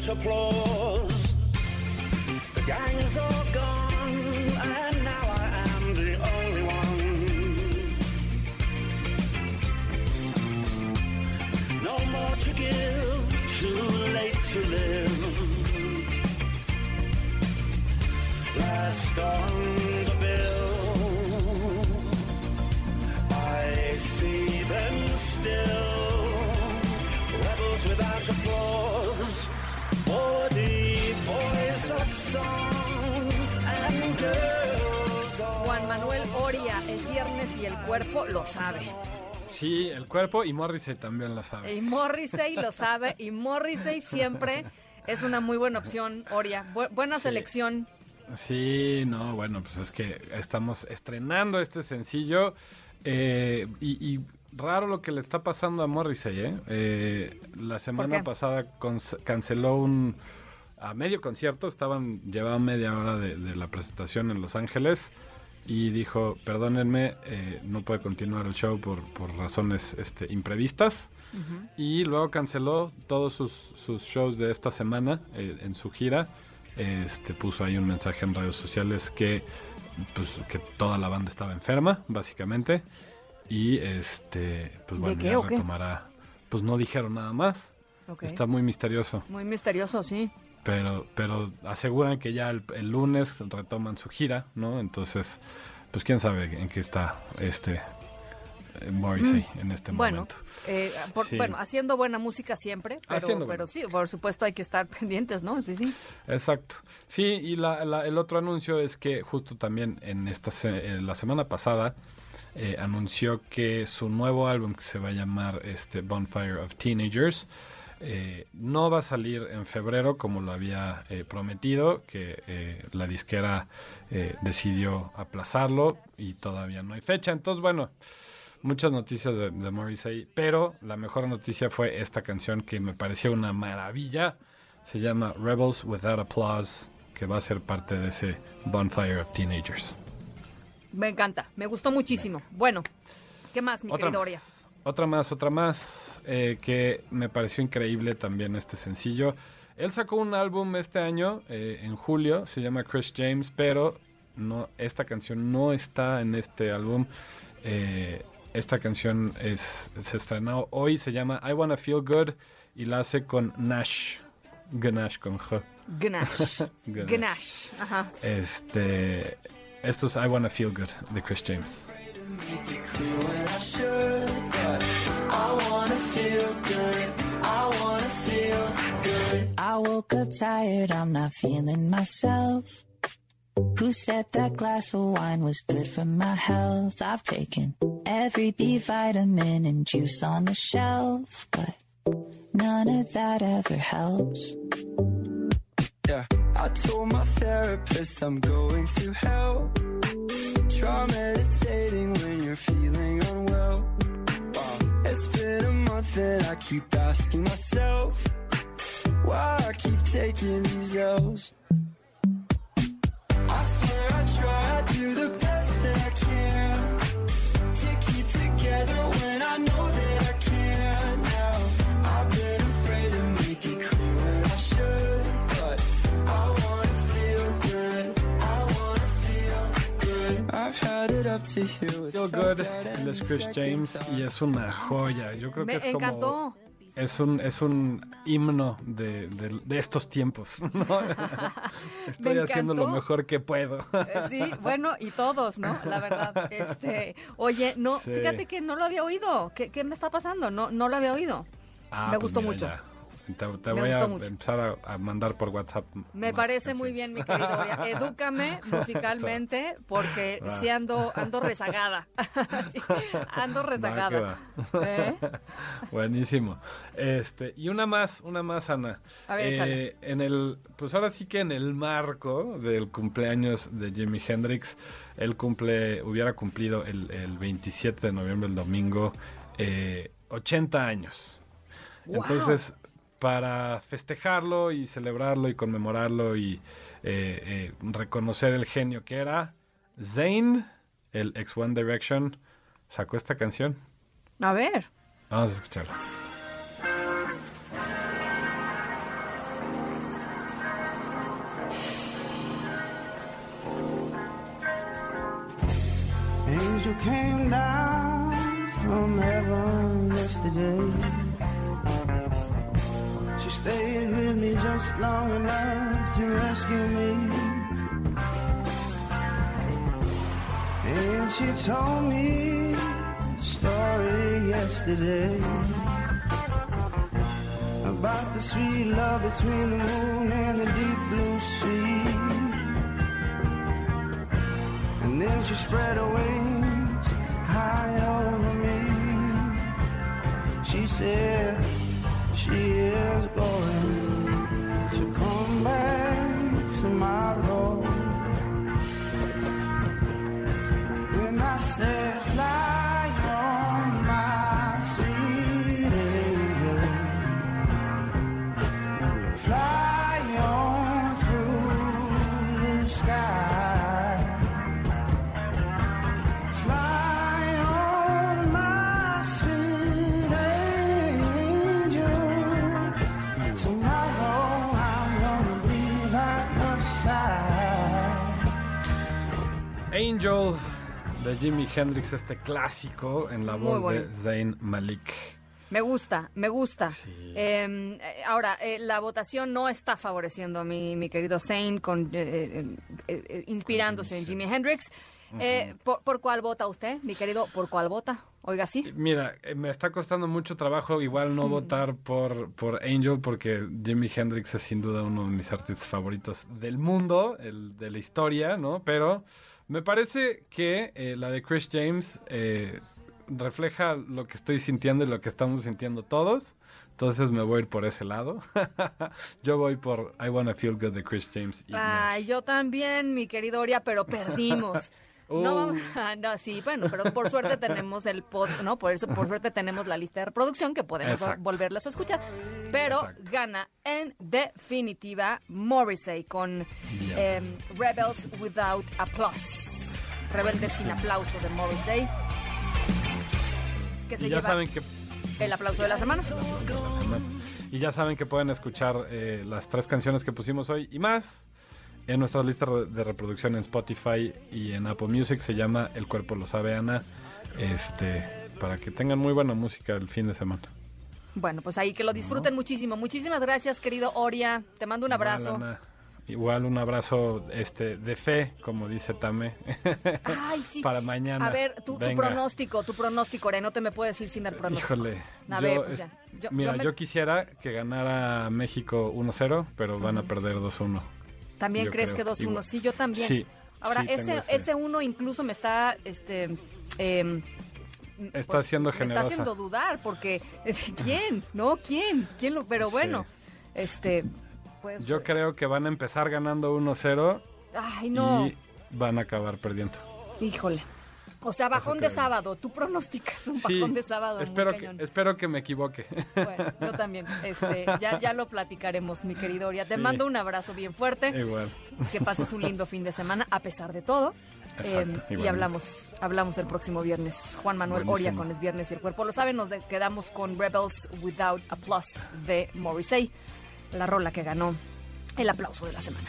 Rebels applause. The gang's all gone, and now I am the only one. No more to give, too late to live. Last on Juan Manuel Oria, es viernes y el cuerpo lo sabe. Sí, el cuerpo y Morrissey también lo sabe. Y Morrissey lo sabe. Y Morrissey siempre es una muy buena opción, Oria. Bu- buena selección. Sí, no, bueno, pues es que estamos estrenando este sencillo eh, y, y raro lo que le está pasando a Morrissey, ¿eh? Eh, la semana pasada canceló un a medio concierto, estaban llevaban media hora de, de la presentación en Los Ángeles y dijo, perdónenme, eh, no puede continuar el show por, por razones este, imprevistas. Y luego canceló todos sus, sus shows de esta semana eh, en su gira. Este puso ahí un mensaje en redes sociales que pues que toda la banda estaba enferma, básicamente. Y este, pues ¿De bueno, qué ya qué? retomará. Pues no dijeron nada más. Está muy misterioso. Muy misterioso, sí. Pero, pero aseguran que ya el, el lunes retoman su gira, ¿no? Entonces, pues quién sabe en qué está este eh, Morrissey en este Mm. Bueno, momento. eh, por- Sí. bueno, haciendo buena música siempre, pero, pero buena sí, por supuesto hay que estar pendientes, ¿no? Sí, sí. Exacto. Sí, y la, la- el otro anuncio es que justo también en esta se- eh, la semana pasada eh, anunció que su nuevo álbum que se va a llamar este Bonfire of Teenagers eh, no va a salir en febrero como lo había eh, prometido, que eh, la disquera eh, decidió aplazarlo y todavía no hay fecha. Entonces, bueno, muchas noticias de, de Morrissey, pero la mejor noticia fue esta canción que me pareció una maravilla. Se llama Rebels Without Applause, que va a ser parte de ese Bonfire of Teenagers. Me encanta, me gustó muchísimo. Bueno, ¿qué más, mi Otra querido más, Oria? Otra más, otra más, eh, que me pareció increíble también este sencillo. Él sacó un álbum este año, eh, en julio, se llama Chris James, pero no, esta canción no está en este álbum. Eh, esta canción es, se estrenó hoy, se llama I Wanna Feel Good y la hace con Nash, Ganache con G. Ganache. Ganache. Ganache. Ajá. Este, esto es I Wanna Feel Good de Chris James. Woke up tired, I'm not feeling myself. Who said that glass of wine was good for my health? I've taken every B vitamin and juice on the shelf, but none of that ever helps. Yeah, I told my therapist I'm going through hell. Try meditating when you're feeling unwell. Wow, it's been a month and I keep asking myself why I keep taking these L's. I swear I try, I do the best that I can to keep together when I know that I can't now. I've been afraid to make it clear when I should, but I wanna feel good. I wanna feel good. I've had it up to here with Feel Good, self-doubt él es and Chris second James thoughts. y es una joya. Yo creo Me que es como encantó. Es un es un himno de, de- de estos tiempos. ¿no? Estoy haciendo lo mejor que puedo. Eh, Sí, bueno, y todos, ¿no? La verdad. Este, oye, no, Sí. fíjate que no lo había oído. ¿Qué, qué me está pasando? No, no lo había oído. Ah, Me pues gustó mira, mucho. ya. Te, voy a mucho. empezar a, a mandar por WhatsApp. Me parece muy bien, mi querido. Edúcame musicalmente porque sí ando, ando rezagada. Sí, ando rezagada. va. ¿Eh? Buenísimo. Este, y una más, una más, Ana. A ver. Eh, en el, pues ahora sí que en el marco del cumpleaños de Jimi Hendrix, él cumple, hubiera cumplido el, el 27 de noviembre, el domingo, eh, 80 años. Entonces, para festejarlo y celebrarlo y conmemorarlo y eh, eh, reconocer el genio que era, Zayn, el ex One Direction, sacó esta canción. A ver. Vamos a escucharla. Angel came down from heaven yesterday. Stayed with me just long enough to rescue me. And she told me a story yesterday about the sweet love between the moon and the deep blue sea. And then she spread her wings high over me. She said she is going Angel de Jimi Hendrix, este clásico en la voz de. Zayn Malik. Me gusta, me gusta. Sí. Eh, ahora, eh, la votación no está favoreciendo a mi, mi querido Zane con, eh, eh, eh, inspirándose en Jimi Hendrix. ¿por, por cuál vota usted, mi querido? ¿Por cuál vota? Oiga, sí. Mira, me está costando mucho trabajo igual no votar por, por Angel porque Jimi Hendrix es sin duda uno de mis artistas favoritos del mundo, el de la historia, ¿no? Pero me parece que eh, la de Chris James eh, refleja lo que estoy sintiendo y lo que estamos sintiendo todos. Entonces me voy a ir por ese lado. Yo voy por I Wanna Feel Good de Chris James. y Ay, yo también, mi querido Oria, pero perdimos. No, Uh. no, sí, bueno, pero por suerte tenemos el pod, ¿no? Por eso, por suerte tenemos la lista de reproducción que podemos Exacto. volverlas a escuchar. Pero Exacto. gana en definitiva Morrissey con em, Rebels Without Applause. Rebeldes sin aplauso de Morrissey. Que se Y ya lleva saben que el aplauso de la semana. Y ya saben que pueden escuchar eh, las tres canciones que pusimos hoy y más en nuestra lista de reproducción en Spotify y en Apple Music. Se llama El cuerpo lo sabe Ana. Este, para que tengan muy buena música el fin de semana. Bueno, pues ahí que lo disfruten muchísimo. Muchísimas gracias, querido Oria. Te mando un abrazo. Igual, Ana, igual un abrazo este de fe, como dice Tame. Ay, sí. para mañana. A ver, tu, tu pronóstico, tu pronóstico, Oria, no te me puedes ir sin el pronóstico. Híjole. A yo ver, pues es- ya. Yo- mira, yo me- yo quisiera que ganara México 1-0, pero van a perder 2-1. ¿También yo crees creo, que 2-1? igual. Sí, yo también. Sí, Ahora, sí, ese, ese- ese uno incluso me está, este, em, Está pues, siendo Me generosa. está haciendo dudar, porque, ¿quién? ¿No? ¿Quién? ¿Quién lo? Pero Sí. bueno, este, pues... Yo creo que van a empezar ganando 1-0 Ay, no. y van a acabar perdiendo. Híjole. O sea, bajón de sábado. Tú pronosticas un Sí, bajón de sábado. espero que, espero que me equivoque. Bueno, yo también. Este, ya, ya lo platicaremos, mi querido Oria. Te Sí. mando un abrazo bien fuerte. Igual. Que pases un lindo fin de semana, a pesar de todo. Exacto, Eh, y hablamos, hablamos el próximo viernes. Juan Manuel Buenísimo. Oria con Es Viernes y el Cuerpo lo sabe. Nos quedamos con Rebels Without Applause de Morrissey, la rola que ganó el aplauso de la semana.